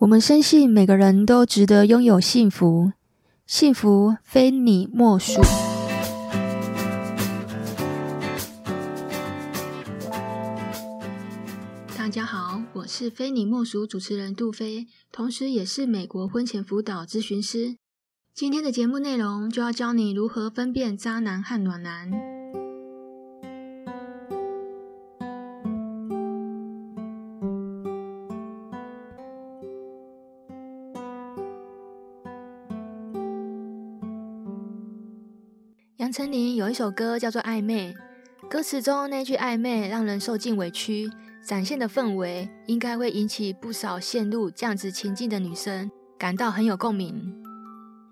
我们深信每个人都值得拥有幸福，幸福非你莫属。大家好，我是非你莫属主持人杜菲，同时也是美国婚前辅导咨询师。今天的节目内容就要教你如何分辨渣男和暖男。杨丞琳有一首歌叫做《暧昧》，歌词中那句“暧昧”让人受尽委屈，展现的氛围应该会引起不少陷入这样子情境的女生感到很有共鸣。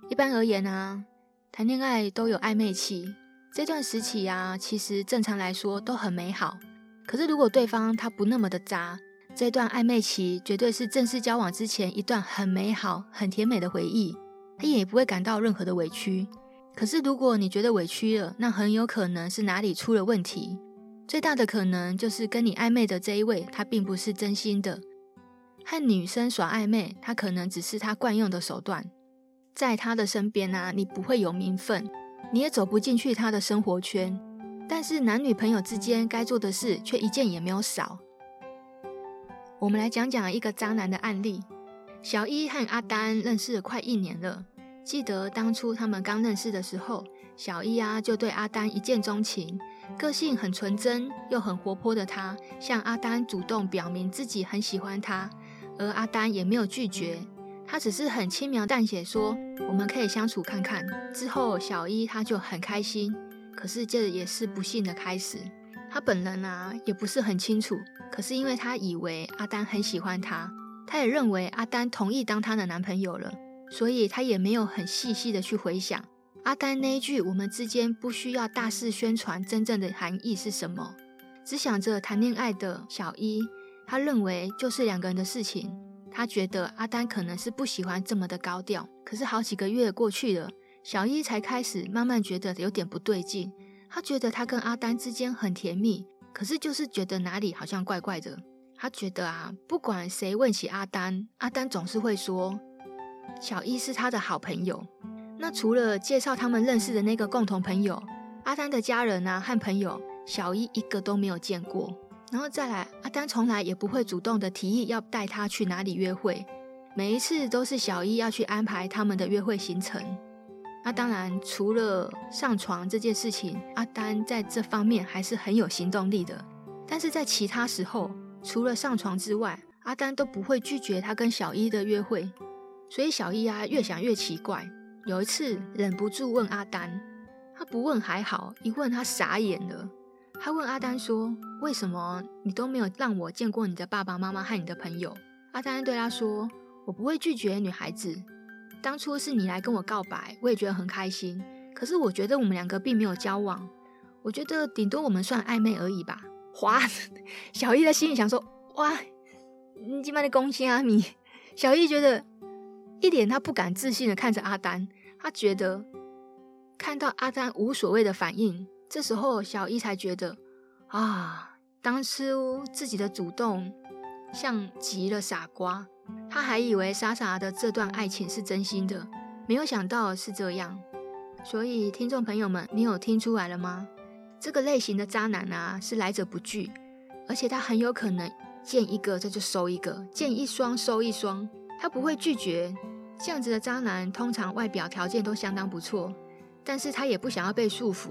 一般而言啊，谈恋爱都有暧昧期，这段时期啊，其实正常来说都很美好。可是如果对方他不那么的渣，这段暧昧期绝对是正式交往之前一段很美好、很甜美的回忆，他也不会感到任何的委屈。可是，如果你觉得委屈了，那很有可能是哪里出了问题。最大的可能就是跟你暧昧的这一位，他并不是真心的。和女生耍暧昧，他可能只是他惯用的手段。在他的身边啊，你不会有名分，你也走不进去他的生活圈。但是男女朋友之间该做的事，却一件也没有少。我们来讲讲一个渣男的案例：小一和阿丹认识了快一年了。记得当初他们刚认识的时候，小一啊就对阿丹一见钟情，个性很纯真又很活泼的他，向阿丹主动表明自己很喜欢他，而阿丹也没有拒绝，他只是很轻描淡写说我们可以相处看看。之后小一他就很开心，可是这也是不幸的开始。他本人啊也不是很清楚，可是因为他以为阿丹很喜欢他，他也认为阿丹同意当他的男朋友了。所以他也没有很细细的去回想阿丹那一句“我们之间不需要大肆宣传”真正的含义是什么，只想着谈恋爱的小一，他认为就是两个人的事情。他觉得阿丹可能是不喜欢这么的高调。可是好几个月过去了，小一才开始慢慢觉得有点不对劲。他觉得他跟阿丹之间很甜蜜，可是就是觉得哪里好像怪怪的。他觉得啊，不管谁问起阿丹，阿丹总是会说。小一是他的好朋友，那除了介绍他们认识的那个共同朋友，阿丹的家人啊和朋友，小一一个都没有见过。然后再来，阿丹从来也不会主动的提议要带他去哪里约会，每一次都是小一要去安排他们的约会行程。那当然，除了上床这件事情，阿丹在这方面还是很有行动力的。但是在其他时候，除了上床之外，阿丹都不会拒绝他跟小一的约会。所以小易啊，越想越奇怪。有一次忍不住问阿丹，他不问还好，一问他傻眼了。他问阿丹说：“为什么你都没有让我见过你的爸爸妈妈和你的朋友？”阿丹对他说：“我不会拒绝女孩子。当初是你来跟我告白，我也觉得很开心。可是我觉得我们两个并没有交往，我觉得顶多我们算暧昧而已吧。”哗，小易在心里想说：“哇，你今晚的恭喜啊你！” 小易觉得。一脸他不敢置信的看着阿丹，他觉得看到阿丹无所谓的反应，这时候小一才觉得啊，当初自己的主动像极了傻瓜，他还以为傻傻的这段爱情是真心的，没有想到是这样。所以听众朋友们，你有听出来了吗？这个类型的渣男啊，是来者不拒，而且他很有可能见一个这就收一个，见一双收一双。他不会拒绝，这样子的渣男通常外表条件都相当不错，但是他也不想要被束缚，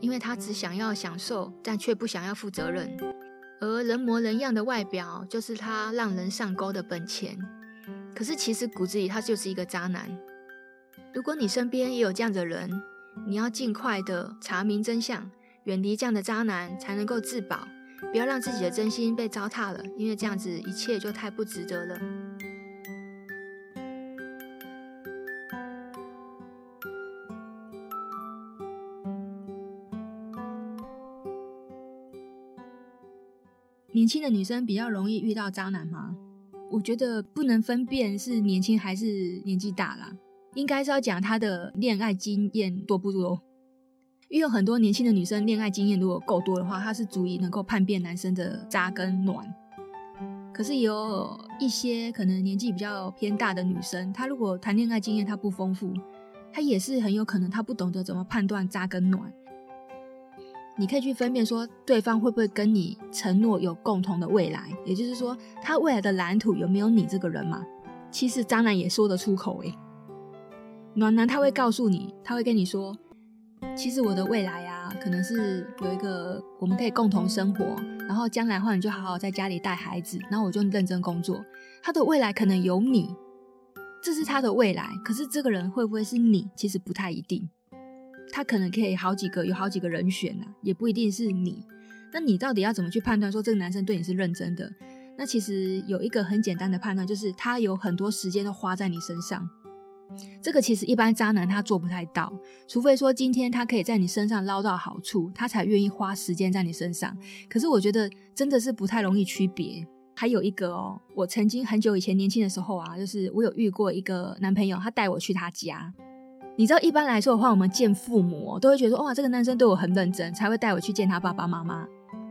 因为他只想要享受，但却不想要负责任。而人模人样的外表就是他让人上钩的本钱，可是其实骨子里他就是一个渣男。如果你身边也有这样的人，你要尽快的查明真相，远离这样的渣男，才能够自保，不要让自己的真心被糟蹋了，因为这样子一切就太不值得了。轻的女生比较容易遇到渣男吗？我觉得不能分辨是年轻还是年纪大啦，应该是要讲她的恋爱经验多不多。因为有很多年轻的女生恋爱经验如果够多的话，她是足以能够判别男生的渣跟暖。可是有一些可能年纪比较偏大的女生，她如果谈恋爱经验她不丰富，她也是很有可能她不懂得怎么判断渣跟暖。你可以去分辨说，对方会不会跟你承诺有共同的未来，也就是说，他未来的蓝图有没有你这个人嘛？其实渣男也说得出口诶，暖男他会告诉你，他会跟你说，其实我的未来啊，可能是有一个我们可以共同生活，然后将来的话你就好好在家里带孩子，然后我就认真工作。他的未来可能有你，这是他的未来，可是这个人会不会是你，其实不太一定。他可能可以好几个，有好几个人选呐，也不一定是你。那你到底要怎么去判断说这个男生对你是认真的？那其实有一个很简单的判断，就是他有很多时间都花在你身上。这个其实一般渣男他做不太到，除非说今天他可以在你身上捞到好处，他才愿意花时间在你身上。可是我觉得真的是不太容易区别。还有一个哦，我曾经很久以前年轻的时候啊，就是我有遇过一个男朋友，他带我去他家。你知道一般来说的话，我们见父母都会觉得说，哇，这个男生对我很认真，才会带我去见他爸爸妈妈。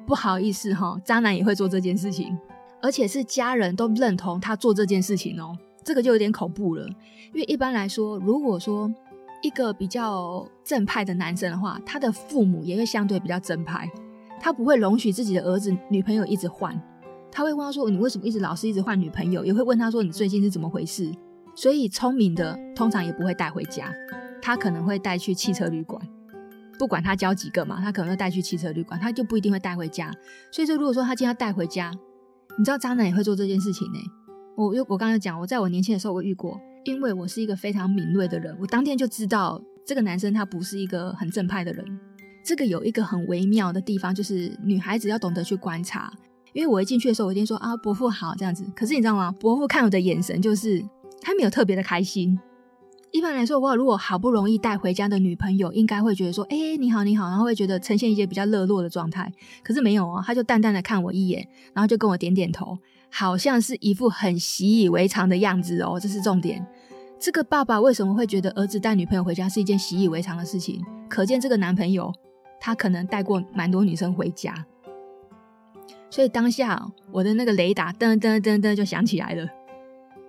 不好意思哈，渣男也会做这件事情，而且是家人都认同他做这件事情哦，这个就有点恐怖了。因为一般来说，如果说一个比较正派的男生的话，他的父母也会相对比较正派，他不会容许自己的儿子女朋友一直换，他会问他说，你为什么一直老是一直换女朋友？也会问他说，你最近是怎么回事？所以聪明的通常也不会带回家。他可能会带去汽车旅馆，不管他交几个嘛，他可能会带去汽车旅馆，他就不一定会带回家。所以说，如果说他今天要带回家，你知道渣男也会做这件事情呢。我我刚才讲，我在我年轻的时候我遇过，因为我是一个非常敏锐的人，我当天就知道这个男生他不是一个很正派的人。这个有一个很微妙的地方，就是女孩子要懂得去观察。因为我一进去的时候，我一定说啊，伯父好这样子。可是你知道吗？伯父看我的眼神就是他没有特别的开心。一般来说，我如果好不容易带回家的女朋友，应该会觉得说：“哎、你好，你好。”然后会觉得呈现一些比较热络的状态。可是没有哦，他就淡淡的看我一眼，然后就跟我点点头，好像是一副很习以为常的样子哦。这是重点。这个爸爸为什么会觉得儿子带女朋友回家是一件习以为常的事情？可见这个男朋友他可能带过蛮多女生回家。所以当下我的那个雷达噔噔噔噔就响起来了。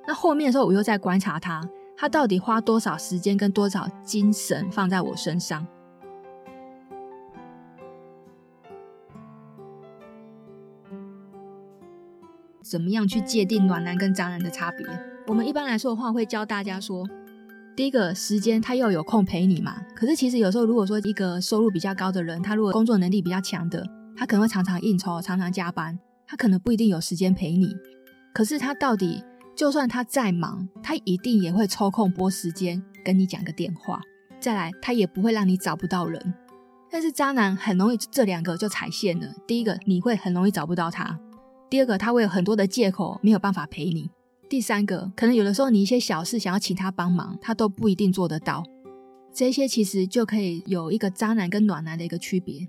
那后面的时候，我又在观察他。他到底花多少时间跟多少精神放在我身上？怎么样去界定暖男跟渣男的差别？我们一般来说的话，会教大家说，第一个时间他要有空陪你嘛。可是其实有时候，如果说一个收入比较高的人，他如果工作能力比较强的，他可能会常常应酬，常常加班，他可能不一定有时间陪你。可是他到底？就算他再忙，他一定也会抽空拨时间跟你讲个电话。再来，他也不会让你找不到人。但是渣男很容易这两个就踩线了。第一个，你会很容易找不到他；第二个，他会有很多的借口没有办法陪你；第三个，可能有的时候你一些小事想要请他帮忙，他都不一定做得到。这些其实就可以有一个渣男跟暖男的一个区别。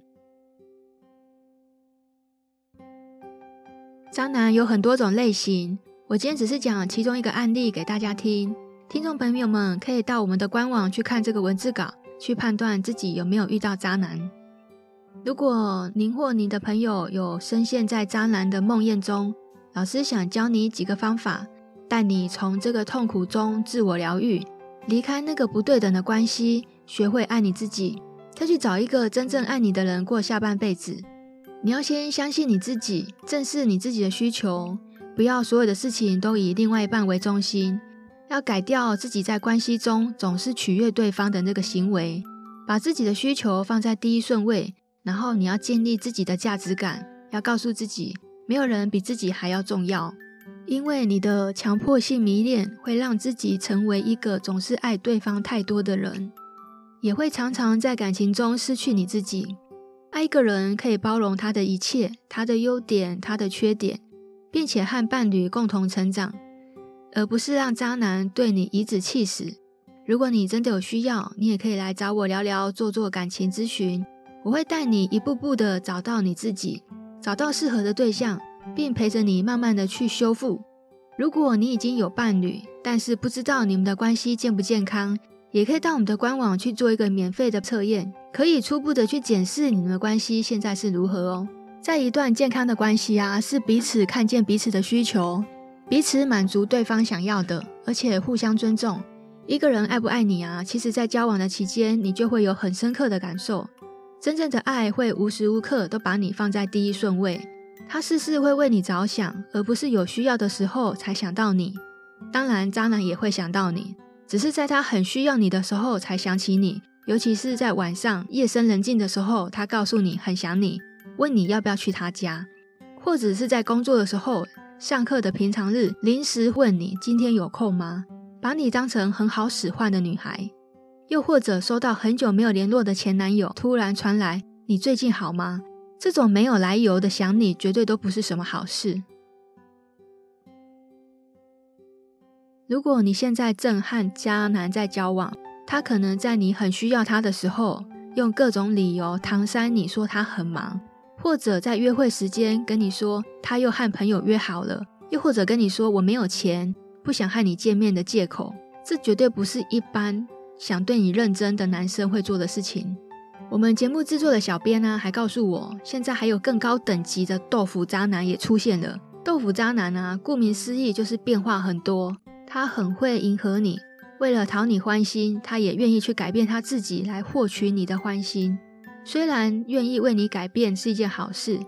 渣男有很多种类型。我今天只是讲其中一个案例给大家听，听众朋友们可以到我们的官网去看这个文字稿，去判断自己有没有遇到渣男。如果您或您的朋友有深陷在渣男的梦魇中，老师想教你几个方法，带你从这个痛苦中自我疗愈，离开那个不对等的关系，学会爱你自己，再去找一个真正爱你的人过下半辈子。你要先相信你自己，正视你自己的需求。不要所有的事情都以另外一半为中心，要改掉自己在关系中总是取悦对方的那个行为，把自己的需求放在第一顺位，然后你要建立自己的价值感，要告诉自己，没有人比自己还要重要，因为你的强迫性迷恋会让自己成为一个总是爱对方太多的人，也会常常在感情中失去你自己。爱一个人可以包容他的一切，他的优点，他的缺点。并且和伴侣共同成长，而不是让渣男对你颐指气使。如果你真的有需要，你也可以来找我聊聊，做做感情咨询。我会带你一步步的找到你自己，找到适合的对象，并陪着你慢慢的去修复。如果你已经有伴侣，但是不知道你们的关系健不健康，也可以到我们的官网去做一个免费的测验，可以初步的去检视你们的关系现在是如何哦。在一段健康的关系啊，是彼此看见彼此的需求，彼此满足对方想要的，而且互相尊重。一个人爱不爱你啊，其实在交往的期间，你就会有很深刻的感受。真正的爱会无时无刻都把你放在第一顺位，他事事会为你着想，而不是有需要的时候才想到你。当然，渣男也会想到你，只是在他很需要你的时候才想起你，尤其是在晚上夜深人静的时候，他告诉你很想你，问你要不要去他家，或者是在工作的时候，上课的平常日临时问你今天有空吗？把你当成很好使唤的女孩，又或者收到很久没有联络的前男友突然传来“你最近好吗？”这种没有来由的想你，绝对都不是什么好事。如果你现在正和渣男在交往，他可能在你很需要他的时候，用各种理由搪塞你说他很忙，或者在约会时间跟你说他又和朋友约好了，又或者跟你说我没有钱。不想和你见面的借口，这绝对不是一般想对你认真的男生会做的事情。我们节目制作的小编呢，还告诉我，现在还有更高等级的豆腐渣男也出现了。豆腐渣男啊，顾名思义就是变化很多，他很会迎合你，为了讨你欢心，他也愿意去改变他自己来获取你的欢心。虽然愿意为你改变是一件好事，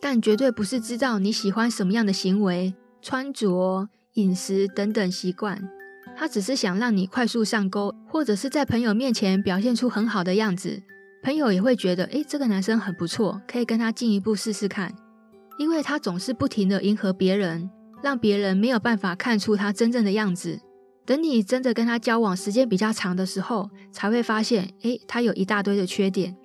但绝对不是知道你喜欢什么样的行为、穿着。饮食等等习惯，他只是想让你快速上钩，或者是在朋友面前表现出很好的样子，朋友也会觉得，诶，这个男生很不错，可以跟他进一步试试看。因为他总是不停的迎合别人，让别人没有办法看出他真正的样子。等你真的跟他交往时间比较长的时候，才会发现，诶，他有一大堆的缺点。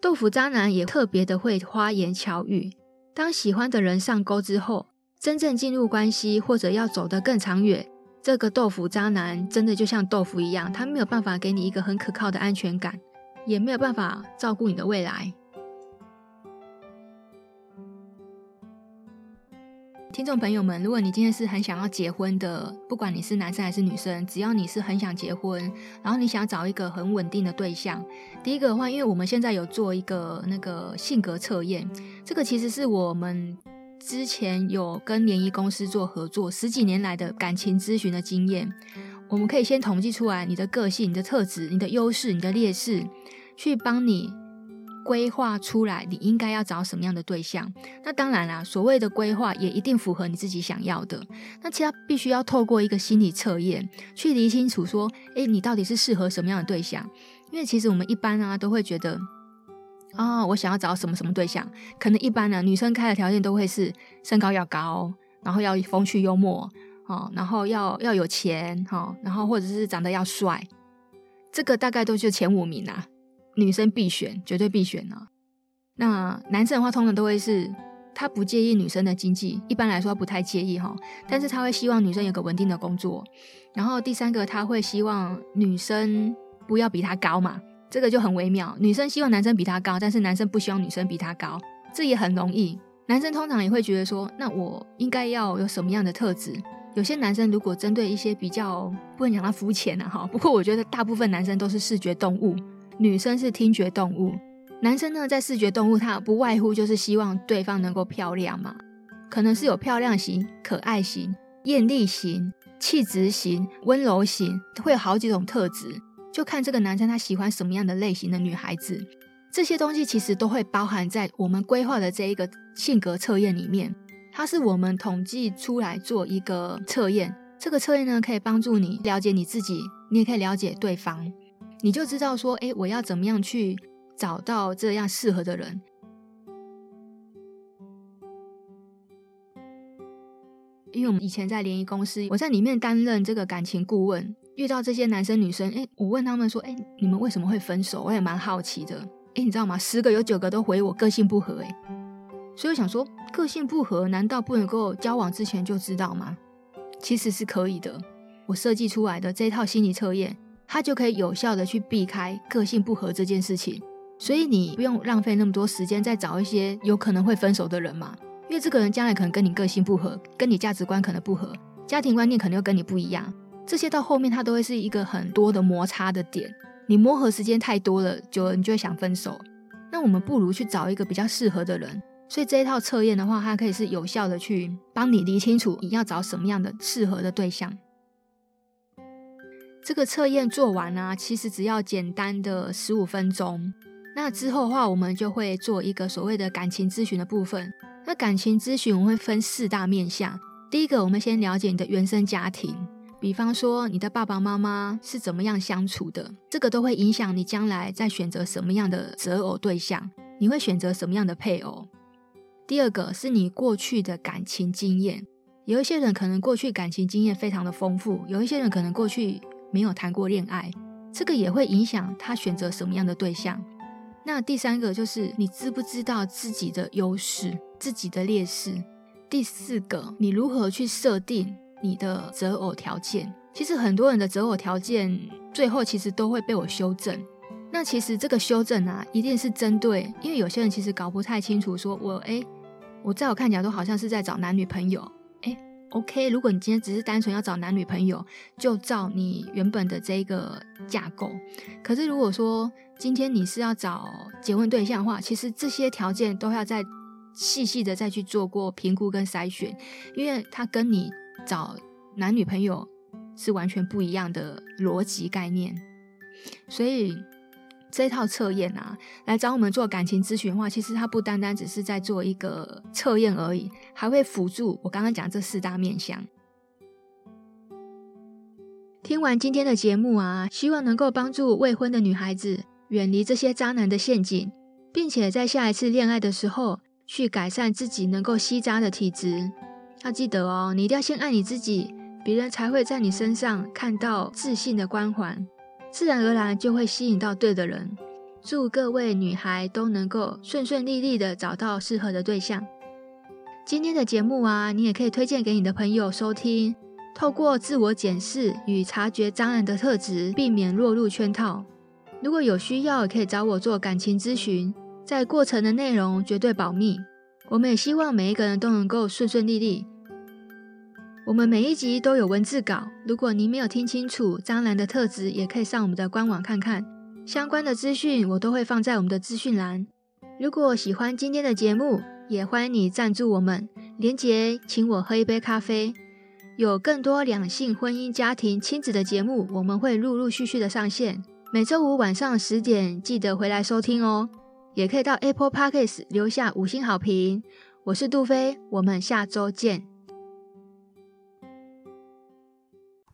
豆腐渣男也特别的会花言巧语，当喜欢的人上钩之后。真正进入关系，或者要走得更长远，这个豆腐渣男真的就像豆腐一样，他没有办法给你一个很可靠的安全感，也没有办法照顾你的未来。听众朋友们，如果你今天是很想要结婚的，不管你是男生还是女生，只要你是很想结婚，然后你想找一个很稳定的对象，第一个的话，因为我们现在有做一个那个性格测验，这个其实是我们。之前有跟联谊公司做合作，十几年来的感情咨询的经验，我们可以先统计出来你的个性、你的特质、你的优势、你的劣势，去帮你规划出来你应该要找什么样的对象。那当然啦，所谓的规划也一定符合你自己想要的。那其他必须要透过一个心理测验去理清楚，说，诶，你到底是适合什么样的对象？因为其实我们一般啊都会觉得。哦，我想要找什么什么对象？可能一般呢，女生开的条件都会是身高要高，然后要风趣幽默，哦，然后要要有钱，哈、哦，然后或者是长得要帅，这个大概都是前五名啊，女生必选，绝对必选、啊。那男生的话，通常都会是他不介意女生的经济，一般来说不太介意哈、但是他会希望女生有个稳定的工作。然后第三个，他会希望女生不要比他高嘛。这个就很微妙，女生希望男生比她高，但是男生不希望女生比他高，这也很容易。男生通常也会觉得说，那我应该要有什么样的特质？有些男生如果针对一些比较不能讲他肤浅啊哈，不过我觉得大部分男生都是视觉动物，女生是听觉动物。男生呢，在视觉动物，他不外乎就是希望对方能够漂亮嘛，可能是有漂亮型、可爱型、艳丽型、气质型、温柔型，会有好几种特质。就看这个男生他喜欢什么样的类型的女孩子，这些东西其实都会包含在我们规划的这一个性格测验里面。它是我们统计出来做一个测验，这个测验呢可以帮助你了解你自己，你也可以了解对方，你就知道说，诶，我要怎么样去找到这样适合的人。因为我们以前在联谊公司，我在里面担任这个感情顾问。遇到这些男生女生，诶，我问他们说，诶，你们为什么会分手？我也蛮好奇的。诶，你知道吗？十个有九个都回我个性不合，诶，所以我想说，个性不合，难道不能够交往之前就知道吗？其实是可以的。我设计出来的这套心理测验，它就可以有效的去避开个性不合这件事情。所以你不用浪费那么多时间再找一些有可能会分手的人嘛，因为这个人将来可能跟你个性不合，跟你价值观可能不合，家庭观念可能又跟你不一样。这些到后面，它都会是一个很多的摩擦的点。你磨合时间太多了，久了你就会想分手。那我们不如去找一个比较适合的人，所以这一套测验的话，它可以是有效的去帮你理清楚你要找什么样的适合的对象。这个测验做完啊，其实只要简单的十五分钟。那之后的话，我们就会做一个所谓的感情咨询的部分。那感情咨询我会分四大面向。第一个，我们先了解你的原生家庭，比方说你的爸爸妈妈是怎么样相处的，这个都会影响你将来在选择什么样的择偶对象，你会选择什么样的配偶。第二个是你过去的感情经验，有一些人可能过去感情经验非常的丰富，有一些人可能过去没有谈过恋爱，这个也会影响他选择什么样的对象。那第三个就是你知不知道自己的优势、自己的劣势。第四个，你如何去设定你的择偶条件？其实很多人的择偶条件最后其实都会被我修正。那其实这个修正啊，一定是针对，因为有些人其实搞不太清楚，说我诶我在我看起来都好像是在找男女朋友，OK，如果你今天只是单纯要找男女朋友，就照你原本的这个架构。可是如果说今天你是要找结婚对象的话，其实这些条件都要再细细的再去做过评估跟筛选，因为它跟你找男女朋友是完全不一样的逻辑概念，所以。这套测验啊，来找我们做感情咨询的话，其实它不单单只是在做一个测验而已，还会辅助我刚刚讲这四大面向。听完今天的节目啊，希望能够帮助未婚的女孩子远离这些渣男的陷阱，并且在下一次恋爱的时候去改善自己能够吸渣的体质。要记得哦，你一定要先爱你自己，别人才会在你身上看到自信的光环。自然而然就会吸引到对的人。祝各位女孩都能够顺顺利利的找到适合的对象。今天的节目啊，你也可以推荐给你的朋友收听。透过自我检视与察觉渣男的特质，避免落入圈套。如果有需要，可以找我做感情咨询。在过程的内容绝对保密。我们也希望每一个人都能够顺顺利利。我们每一集都有文字稿，如果您没有听清楚张兰的特质，也可以上我们的官网看看相关的资讯，我都会放在我们的资讯栏。如果喜欢今天的节目，也欢迎你赞助我们，连结请我喝一杯咖啡。有更多两性、婚姻、家庭、亲子的节目，我们会陆陆续续的上线。每周五晚上十点记得回来收听哦，也可以到 Apple Podcast 留下五星好评。我是杜飞，我们下周见。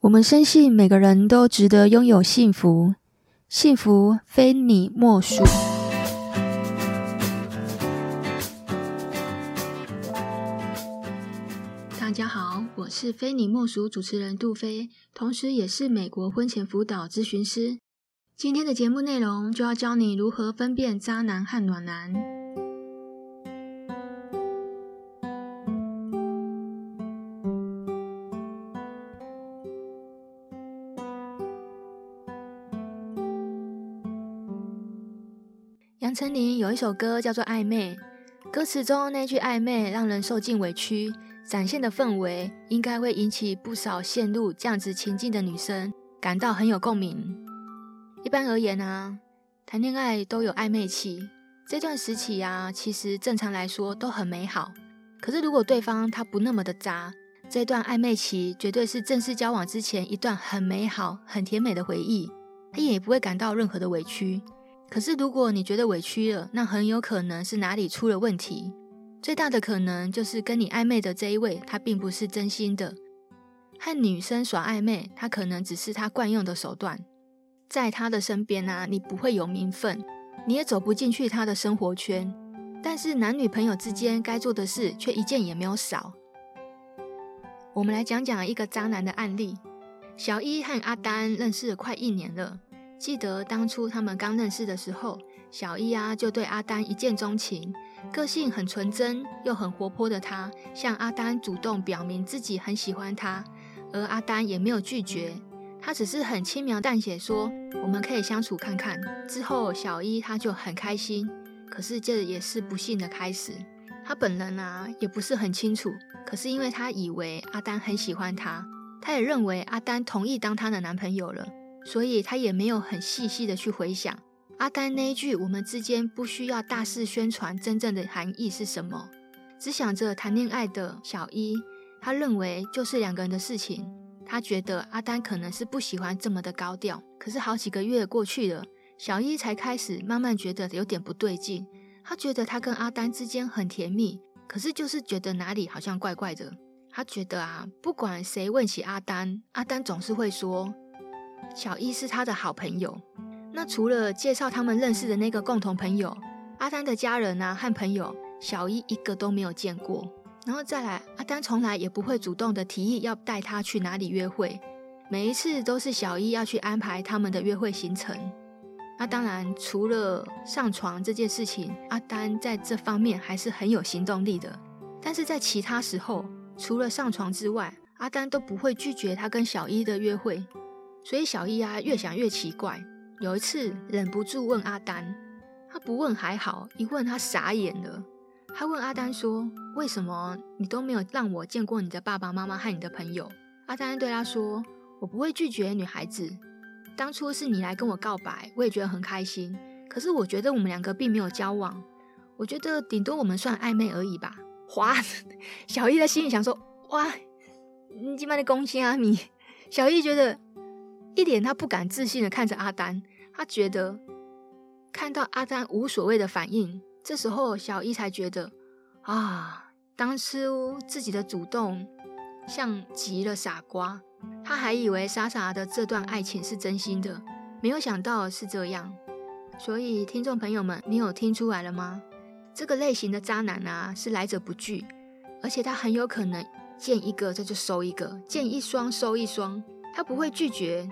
我们深信每个人都值得拥有幸福，幸福非你莫属。大家好，我是非你莫属主持人杜菲，同时也是美国婚前辅导咨询师。今天的节目内容就要教你如何分辨渣男和暖男。杨丞琳有一首歌叫做《暧昧》，歌词中那句“暧昧”让人受尽委屈，展现的氛围应该会引起不少陷入这样子情境的女生感到很有共鸣。一般而言啊，谈恋爱都有暧昧期，这段时期啊，其实正常来说都很美好。可是如果对方他不那么的渣，这段暧昧期绝对是正式交往之前一段很美好、很甜美的回忆，他也不会感到任何的委屈。可是，如果你觉得委屈了，那很有可能是哪里出了问题。最大的可能就是跟你暧昧的这一位，他并不是真心的。和女生耍暧昧，他可能只是他惯用的手段。在他的身边啊，你不会有名分，你也走不进去他的生活圈。但是男女朋友之间该做的事，却一件也没有少。我们来讲讲一个渣男的案例：小一和阿丹认识了快一年了。记得当初他们刚认识的时候，小一啊就对阿丹一见钟情，个性很纯真又很活泼的他，向阿丹主动表明自己很喜欢他，而阿丹也没有拒绝，他只是很轻描淡写说我们可以相处看看。之后小一他就很开心，可是这也是不幸的开始。他本人啊也不是很清楚，可是因为他以为阿丹很喜欢他，他也认为阿丹同意当他的男朋友了。所以他也没有很细细的去回想，阿丹那一句“我们之间不需要大肆宣传”真正的含义是什么？只想着谈恋爱的小一，他认为就是两个人的事情。他觉得阿丹可能是不喜欢这么的高调。可是好几个月过去了，小一才开始慢慢觉得有点不对劲。他觉得他跟阿丹之间很甜蜜，可是就是觉得哪里好像怪怪的。他觉得啊，不管谁问起阿丹，阿丹总是会说小一是他的好朋友。那除了介绍他们认识的那个共同朋友，阿丹的家人啊和朋友，小一一个都没有见过。然后再来，阿丹从来也不会主动的提议要带他去哪里约会，每一次都是小一要去安排他们的约会行程。那当然，除了上床这件事情，阿丹在这方面还是很有行动力的。但是在其他时候，除了上床之外，阿丹都不会拒绝他跟小一的约会。所以小易啊，越想越奇怪。有一次忍不住问阿丹，他不问还好，一问他傻眼了。他问阿丹说：“为什么你都没有让我见过你的爸爸妈妈和你的朋友？”阿丹对他说：“我不会拒绝女孩子。当初是你来跟我告白，我也觉得很开心。可是我觉得我们两个并没有交往，我觉得顶多我们算暧昧而已吧。”哗，小易在心里想说：“哇，你今晚的恭喜阿米。”小易觉得。一脸他不敢置信的看着阿丹，他觉得看到阿丹无所谓的反应，这时候小一才觉得啊，当初自己的主动像极了傻瓜，他还以为傻傻的这段爱情是真心的，没有想到是这样。所以听众朋友们，你有听出来了吗？这个类型的渣男啊，是来者不拒，而且他很有可能见一个这就收一个，见一双收一双，他不会拒绝。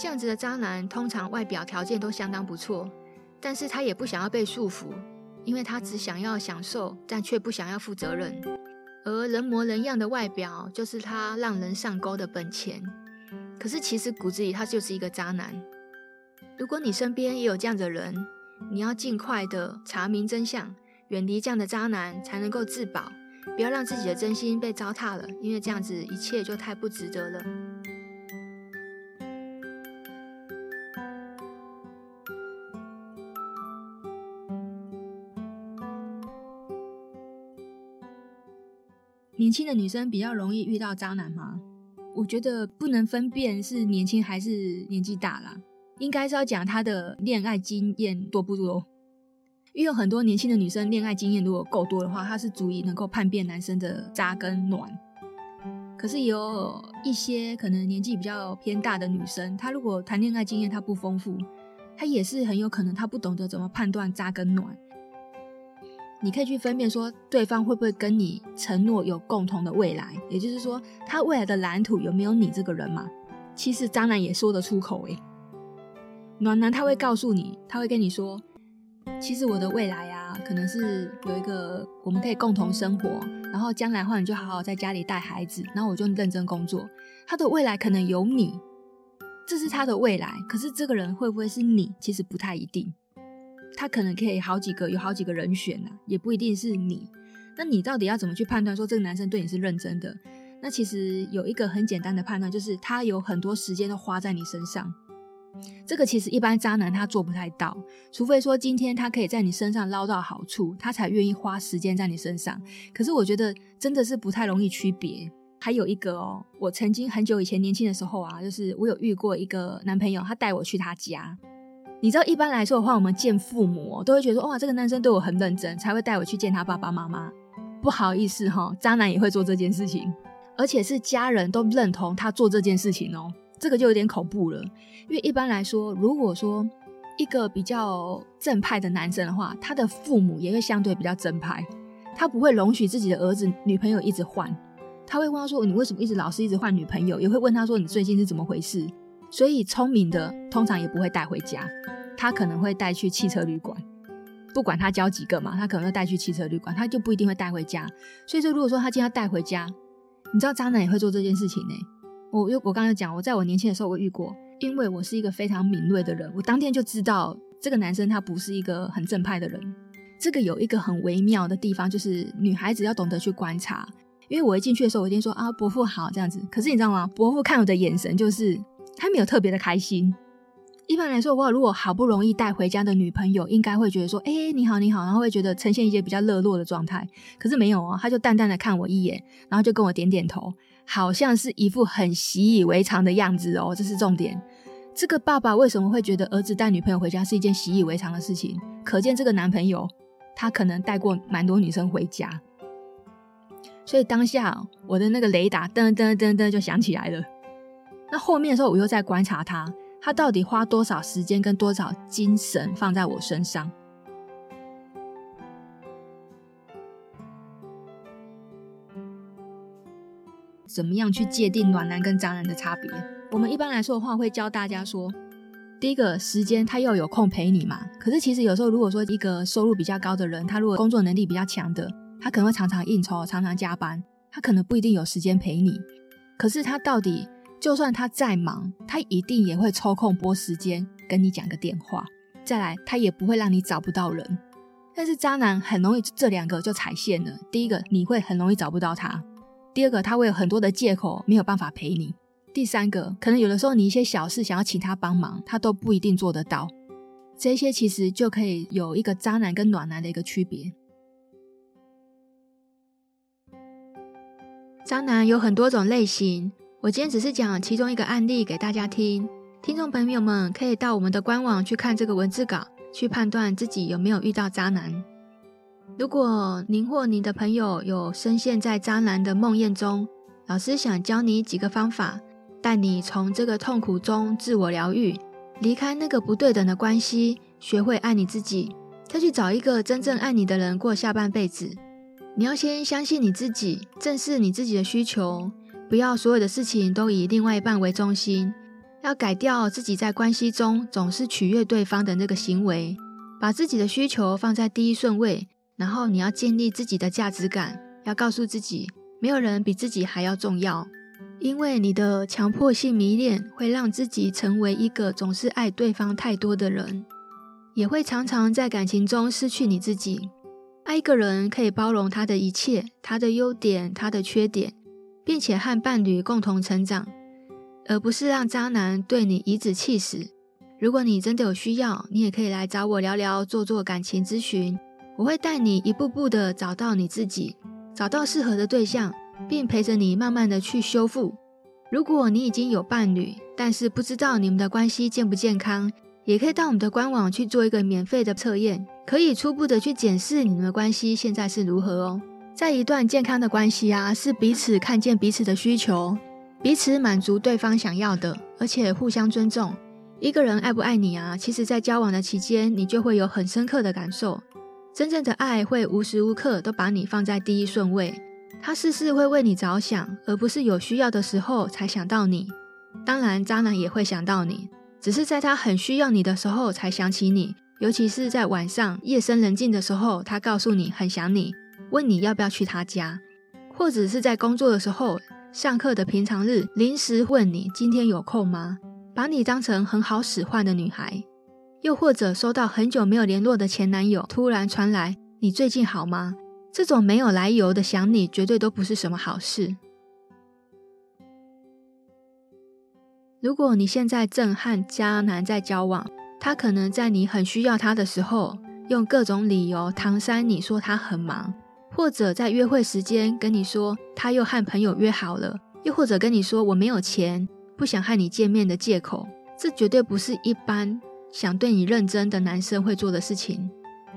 这样子的渣男通常外表条件都相当不错，但是他也不想要被束缚，因为他只想要享受，但却不想要负责任。而人模人样的外表就是他让人上钩的本钱。可是其实骨子里他就是一个渣男。如果你身边也有这样的人，你要尽快的查明真相，远离这样的渣男，才能够自保，不要让自己的真心被糟蹋了，因为这样子一切就太不值得了。年轻的女生比较容易遇到渣男吗？我觉得不能分辨是年轻还是年纪大啦，应该是要讲她的恋爱经验多不多。因为有很多年轻的女生恋爱经验如果够多的话，她是足以能够判别男生的渣跟暖。可是有一些可能年纪比较偏大的女生，她如果谈恋爱经验她不丰富，她也是很有可能她不懂得怎么判断渣跟暖。你可以去分辨说，对方会不会跟你承诺有共同的未来，也就是说，他未来的蓝图有没有你这个人嘛？其实渣男也说得出口诶，暖男他会告诉你，他会跟你说，其实我的未来啊，可能是有一个我们可以共同生活，然后将来的话你就好好在家里带孩子，然后我就认真工作。他的未来可能有你，这是他的未来，可是这个人会不会是你？其实不太一定。他可能可以好几个，有好几个人选啊，也不一定是你。那你到底要怎么去判断说这个男生对你是认真的？那其实有一个很简单的判断，就是他有很多时间都花在你身上。这个其实一般渣男他做不太到，除非说今天他可以在你身上捞到好处，他才愿意花时间在你身上。可是我觉得真的是不太容易区别。还有一个哦，我曾经很久以前年轻的时候啊，就是我有遇过一个男朋友，他带我去他家。你知道一般来说的话，我们见父母都会觉得哇，这个男生对我很认真，才会带我去见他爸爸妈妈。不好意思哈，渣男也会做这件事情，而且是家人都认同他做这件事情哦，这个就有点恐怖了。因为一般来说，如果说一个比较正派的男生的话，他的父母也会相对比较正派，他不会容许自己的儿子女朋友一直换，他会问他说，你为什么一直老是一直换女朋友？也会问他说，你最近是怎么回事？所以聪明的通常也不会带回家，他可能会带去汽车旅馆，不管他交几个嘛，他可能会带去汽车旅馆，他就不一定会带回家。所以说，如果说他今天要带回家，你知道渣男也会做这件事情呢。我又我刚刚讲，我在我年轻的时候我遇过，因为我是一个非常敏锐的人，我当天就知道这个男生他不是一个很正派的人。这个有一个很微妙的地方，就是女孩子要懂得去观察。因为我一进去的时候，我一定说啊，伯父好这样子，可是你知道吗？伯父看我的眼神就是。他没有特别的开心，一般来说哇，如果好不容易带回家的女朋友，应该会觉得说：“哎、你好，你好。”然后会觉得呈现一些比较热络的状态。可是没有哦，他就淡淡的看我一眼，然后就跟我点点头，好像是一副很习以为常的样子哦。这是重点。这个爸爸为什么会觉得儿子带女朋友回家是一件习以为常的事情？可见这个男朋友他可能带过蛮多女生回家。所以当下我的那个雷达噔噔噔噔就响起来了。那后面的时候，我又在观察他。他到底花多少时间跟多少精神放在我身上？怎么样去界定暖男跟渣男的差别？我们一般来说的话，会教大家说，第一个时间他要有空陪你嘛。可是其实有时候，如果说一个收入比较高的人，他如果工作能力比较强的，他可能会常常应酬，常常加班，他可能不一定有时间陪你。可是他到底？就算他再忙，他一定也会抽空拨时间跟你讲个电话。再来，他也不会让你找不到人。但是渣男很容易这两个就踩线了。第一个，你会很容易找不到他；第二个，他会有很多的借口没有办法陪你；第三个，可能有的时候你一些小事想要请他帮忙，他都不一定做得到。这些其实就可以有一个渣男跟暖男的一个区别。渣男有很多种类型。我今天只是讲其中一个案例给大家听，听众朋友们可以到我们的官网去看这个文字稿，去判断自己有没有遇到渣男。如果您或您的朋友有深陷在渣男的梦魇中，老师想教你几个方法，带你从这个痛苦中自我疗愈，离开那个不对等的关系，学会爱你自己，再去找一个真正爱你的人过下半辈子。你要先相信你自己，正视你自己的需求。不要所有的事情都以另外一半为中心，要改掉自己在关系中总是取悦对方的那个行为，把自己的需求放在第一顺位。然后你要建立自己的价值感，要告诉自己，没有人比自己还要重要。因为你的强迫性迷恋会让自己成为一个总是爱对方太多的人，也会常常在感情中失去你自己。爱一个人可以包容他的一切，他的优点，他的缺点。并且和伴侣共同成长，而不是让渣男对你颐指气使。如果你真的有需要，你也可以来找我聊聊，做做感情咨询。我会带你一步步的找到你自己，找到适合的对象，并陪着你慢慢的去修复。如果你已经有伴侣，但是不知道你们的关系健不健康，也可以到我们的官网去做一个免费的测验，可以初步的去检视你们的关系现在是如何哦。在一段健康的关系啊，是彼此看见彼此的需求，彼此满足对方想要的，而且互相尊重。一个人爱不爱你啊，其实在交往的期间，你就会有很深刻的感受。真正的爱会无时无刻都把你放在第一顺位，他事事会为你着想，而不是有需要的时候才想到你。当然，渣男也会想到你，只是在他很需要你的时候才想起你，尤其是在晚上夜深人静的时候，他告诉你很想你。问你要不要去他家，或者是在工作的时候、上课的平常日，临时问你今天有空吗？把你当成很好使唤的女孩，又或者收到很久没有联络的前男友突然传来“你最近好吗？”这种没有来由的想你，绝对都不是什么好事。如果你现在正和渣男在交往，他可能在你很需要他的时候，用各种理由搪塞你说他很忙。或者在约会时间跟你说他又和朋友约好了，又或者跟你说我没有钱，不想和你见面的借口，这绝对不是一般想对你认真的男生会做的事情。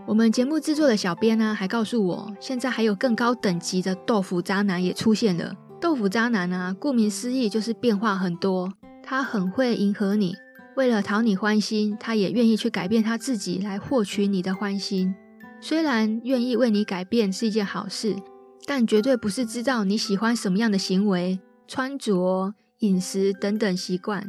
我们节目制作的小编呢，还告诉我，现在还有更高等级的豆腐渣男也出现了。豆腐渣男啊，顾名思义就是变化很多，他很会迎合你，为了讨你欢心，他也愿意去改变他自己来获取你的欢心。虽然愿意为你改变是一件好事，但绝对不是知道你喜欢什么样的行为、穿着、饮食等等习惯。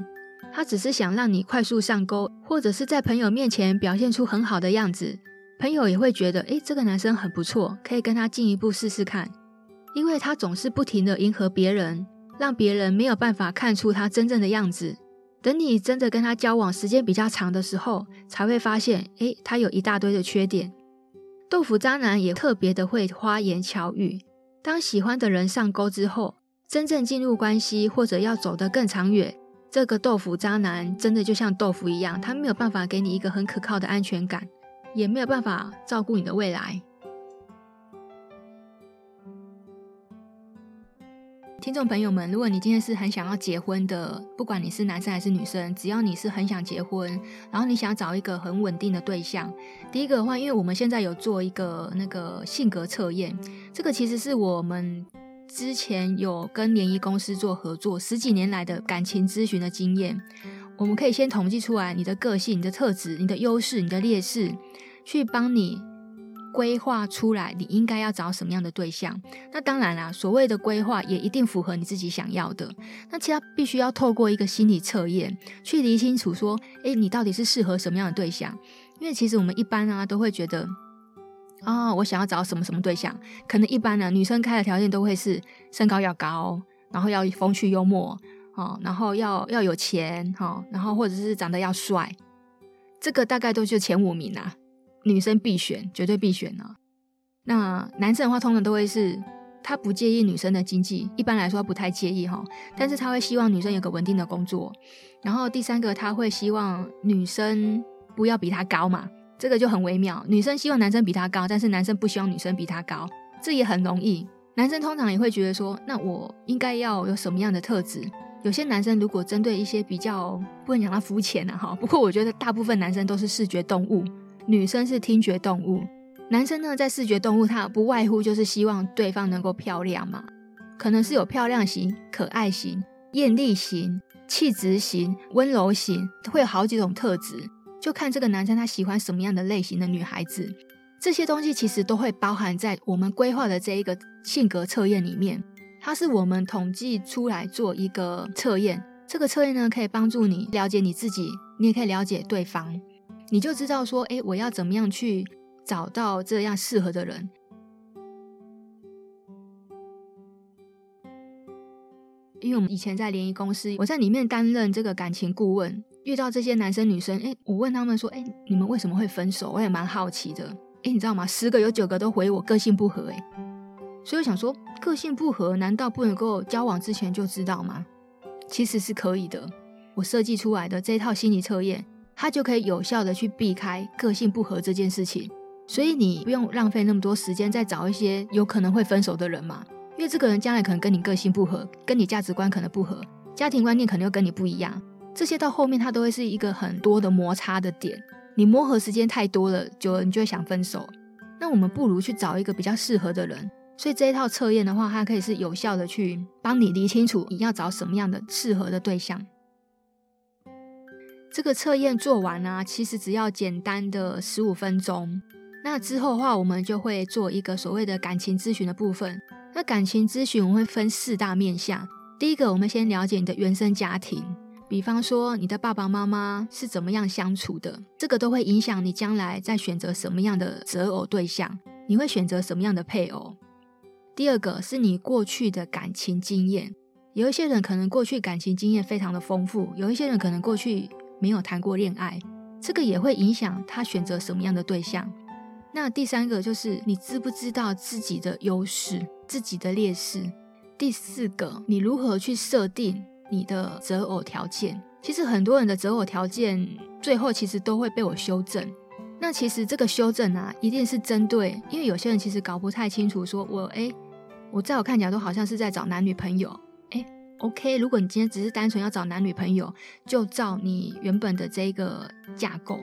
他只是想让你快速上钩，或者是在朋友面前表现出很好的样子，朋友也会觉得，诶，这个男生很不错，可以跟他进一步试试看。因为他总是不停地迎合别人，让别人没有办法看出他真正的样子。等你真的跟他交往时间比较长的时候，才会发现，诶，他有一大堆的缺点。豆腐渣男也特别的会花言巧语。当喜欢的人上钩之后，真正进入关系或者要走得更长远，这个豆腐渣男真的就像豆腐一样，他没有办法给你一个很可靠的安全感，也没有办法照顾你的未来。听众朋友们，如果你今天是很想要结婚的，不管你是男生还是女生，只要你是很想结婚，然后你想找一个很稳定的对象，第一个的话，因为我们现在有做一个那个性格测验，这个其实是我们之前有跟联谊公司做合作，十几年来的感情咨询的经验，我们可以先统计出来你的个性、你的特质、你的优势、你的劣势，去帮你。规划出来，你应该要找什么样的对象？那当然啦，所谓的规划也一定符合你自己想要的。那其他必须要透过一个心理测验去理清楚，说，诶，你到底是适合什么样的对象？因为其实我们一般啊都会觉得，啊、哦，我想要找什么什么对象，可能一般呢、女生开的条件都会是身高要高，然后要风趣幽默，哦，然后要要有钱，哈、哦，然后或者是长得要帅，这个大概都就前五名啊。女生必选，绝对必选啊。那男生的话，通常都会是他不介意女生的经济，一般来说不太介意哈。但是他会希望女生有个稳定的工作。然后第三个，他会希望女生不要比他高嘛，这个就很微妙。女生希望男生比他高，但是男生不希望女生比他高，这也很容易。男生通常也会觉得说，那我应该要有什么样的特质？有些男生如果针对一些比较不能讲他肤浅啊哈，不过我觉得大部分男生都是视觉动物。女生是听觉动物，男生呢，在视觉动物，他不外乎就是希望对方能够漂亮嘛，可能是有漂亮型、可爱型、艳丽型、气质型、温柔型，会有好几种特质，就看这个男生他喜欢什么样的类型的女孩子。这些东西其实都会包含在我们规划的这一个性格测验里面，它是我们统计出来做一个测验。这个测验呢，可以帮助你了解你自己，你也可以了解对方。你就知道说，诶，我要怎么样去找到这样适合的人？因为我们以前在联谊公司，我在里面担任这个感情顾问，遇到这些男生女生，诶，我问他们说，诶，你们为什么会分手？我也蛮好奇的。诶，你知道吗？十个有九个都回我个性不合，诶，所以我想说，个性不合，难道不能够交往之前就知道吗？其实是可以的。我设计出来的这套心理测验。他就可以有效的去避开个性不合这件事情，所以你不用浪费那么多时间再找一些有可能会分手的人嘛，因为这个人将来可能跟你个性不合，跟你价值观可能不合，家庭观念可能又跟你不一样，这些到后面他都会是一个很多的摩擦的点，你磨合时间太多了，久了你就会想分手。那我们不如去找一个比较适合的人，所以这一套测验的话，它可以是有效的去帮你理清楚你要找什么样的适合的对象。这个测验做完呢、其实只要简单的十五分钟。那之后的话，我们就会做一个所谓的感情咨询的部分。那感情咨询我会分四大面向。第一个，我们先了解你的原生家庭，比方说你的爸爸妈妈是怎么样相处的，这个都会影响你将来在选择什么样的择偶对象，你会选择什么样的配偶。第二个是你过去的感情经验，有一些人可能过去感情经验非常的丰富，有一些人可能过去。没有谈过恋爱，这个也会影响他选择什么样的对象。那第三个就是你知不知道自己的优势、自己的劣势。第四个，你如何去设定你的择偶条件？其实很多人的择偶条件最后其实都会被我修正。那其实这个修正啊，一定是针对，因为有些人其实搞不太清楚，说我诶，我在我看起来都好像是在找男女朋友。OK，如果你今天只是单纯要找男女朋友，就照你原本的这个架构。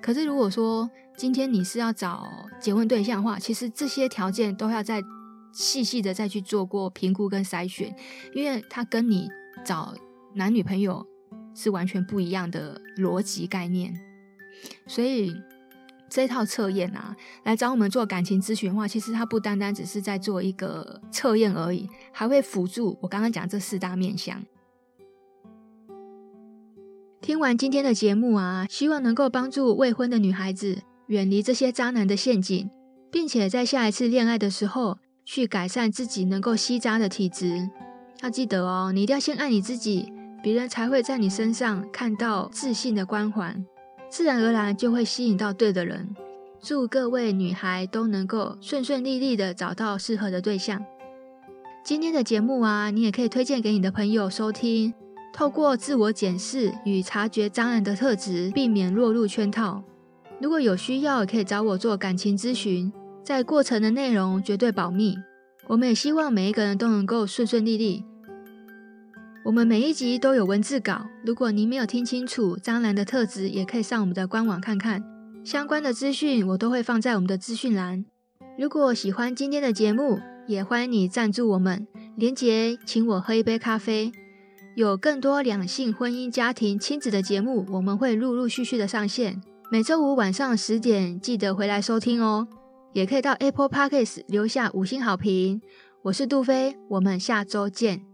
可是如果说今天你是要找结婚对象的话，其实这些条件都要再细细的再去做过评估跟筛选，因为它跟你找男女朋友是完全不一样的逻辑概念，所以。这套测验啊，来找我们做感情咨询的话，其实它不单单只是在做一个测验而已，还会辅助我刚刚讲这四大面向。听完今天的节目啊，希望能够帮助未婚的女孩子远离这些渣男的陷阱，并且在下一次恋爱的时候去改善自己能够吸渣的体质。要记得哦，你一定要先爱你自己，别人才会在你身上看到自信的光环。自然而然就会吸引到对的人。祝各位女孩都能够顺顺利利的找到适合的对象。今天的节目啊，你也可以推荐给你的朋友收听。透过自我检视与察觉渣男的特质，避免落入圈套。如果有需要，可以找我做感情咨询。在过程的内容绝对保密。我们也希望每一个人都能够顺顺利利。我们每一集都有文字稿，如果您没有听清楚张兰的特质，也可以上我们的官网看看。相关的资讯我都会放在我们的资讯栏。如果喜欢今天的节目，也欢迎你赞助我们，连结请我喝一杯咖啡。有更多两性、婚姻、家庭、亲子的节目，我们会陆陆续续的上线。每周五晚上十点，记得回来收听哦。也可以到 Apple Podcast 留下五星好评。我是杜飞，我们下周见。